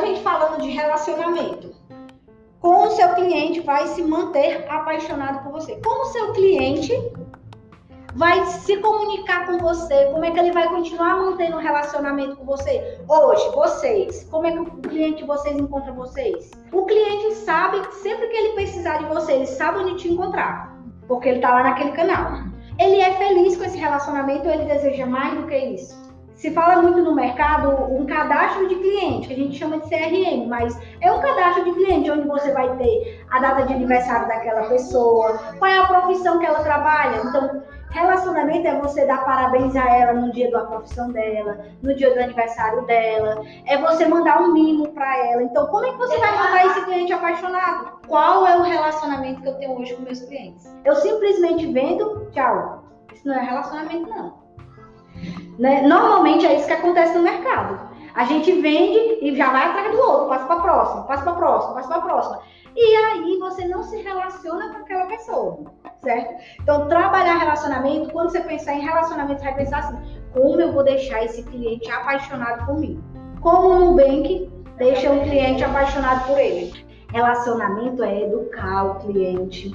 a gente falando de relacionamento. Como o seu cliente vai se manter apaixonado por você? Como o seu cliente vai se comunicar com você? Como é que ele vai continuar mantendo um relacionamento com você? Hoje, vocês, como é que o cliente de vocês encontra vocês? O cliente sabe, sempre que ele precisar de você, ele sabe onde te encontrar, porque ele tá lá naquele canal. Ele é feliz com esse relacionamento ele deseja mais do que isso? Se fala muito no mercado um cadastro de cliente, que a gente chama de CRM, mas é um cadastro de cliente onde você vai ter a data de aniversário daquela pessoa, qual é a profissão que ela trabalha. Então, Relacionamento é você dar parabéns a ela no dia da profissão dela, no dia do aniversário dela, é você mandar um mimo para ela. Então, como é que você vai mandar esse cliente apaixonado? Qual é o relacionamento que eu tenho hoje com meus clientes? Eu simplesmente vendo, tchau. Isso não é relacionamento, não. Né? Normalmente é isso que acontece no mercado. A gente vende e já vai atrás do outro, passa para próxima, passa para próxima, passa para próxima. E aí você não se relaciona com aquela pessoa, certo? Então, trabalhar relacionamento, quando você pensar em relacionamento, você vai pensar assim: como eu vou deixar esse cliente apaixonado por mim? Como o Nubank deixa um cliente apaixonado por ele? Relacionamento é educar o cliente,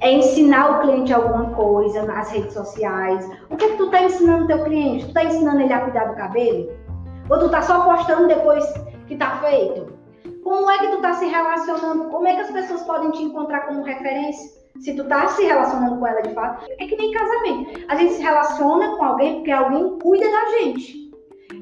é ensinar o cliente alguma coisa nas redes sociais. O que, é que tu tá ensinando o teu cliente? Tu tá ensinando ele a cuidar do cabelo? Ou tu tá só postando depois que tá feito? Como é que tu tá se relacionando? Como é que as pessoas podem te encontrar como referência? Se tu tá se relacionando com ela de fato, é que nem casamento. A gente se relaciona com alguém porque alguém cuida da gente.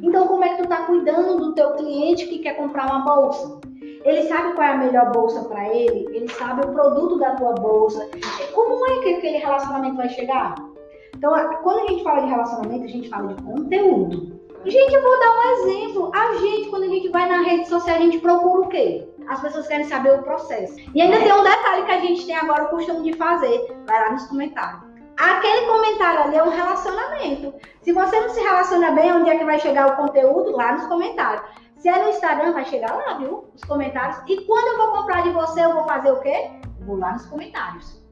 Então, como é que tu tá cuidando do teu cliente que quer comprar uma bolsa? Ele sabe qual é a melhor bolsa para ele, ele sabe o produto da tua bolsa. Como é que aquele relacionamento vai chegar? Então, quando a gente fala de relacionamento, a gente fala de conteúdo. Gente, eu vou dar um exemplo. A gente, quando a gente vai na rede social, a gente procura o quê? As pessoas querem saber o processo. E ainda tem um detalhe que a gente tem agora o costume de fazer. Vai lá nos comentários. Aquele comentário ali é um relacionamento. Se você não se relaciona bem, onde é que vai chegar o conteúdo? Lá nos comentários. Se é no Instagram, vai chegar lá, viu? Os comentários. E quando eu vou comprar de você, eu vou fazer o quê? Vou lá nos comentários.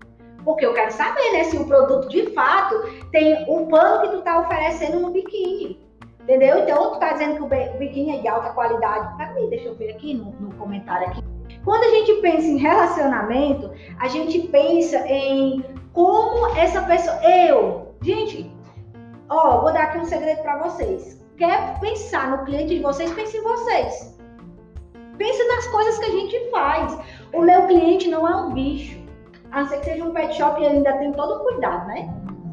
Porque eu quero saber, né, se o produto de fato tem o pano que tu tá oferecendo no biquíni. Entendeu? Então, tu tá dizendo que o biquíni é de alta qualidade. Peraí, deixa eu ver aqui no, no comentário aqui. Quando a gente pensa em relacionamento, a gente pensa em como essa pessoa. Eu, gente, ó, vou dar aqui um segredo para vocês. Quer pensar no cliente de vocês? Pense em vocês. Pense nas coisas que a gente faz. O meu cliente não é um bicho. A não ser que seja um pet shop e ainda tem todo o cuidado, né?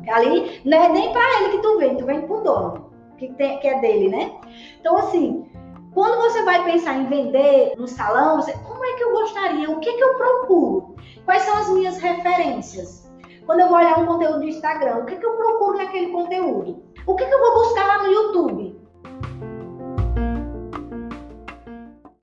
Ali não é nem para ele que tu vende, tu vende pro dono que, tem, que é dele, né? Então, assim, quando você vai pensar em vender no salão, você, como é que eu gostaria? O que, é que eu procuro? Quais são as minhas referências? Quando eu vou olhar um conteúdo do Instagram, o que, é que eu procuro naquele conteúdo?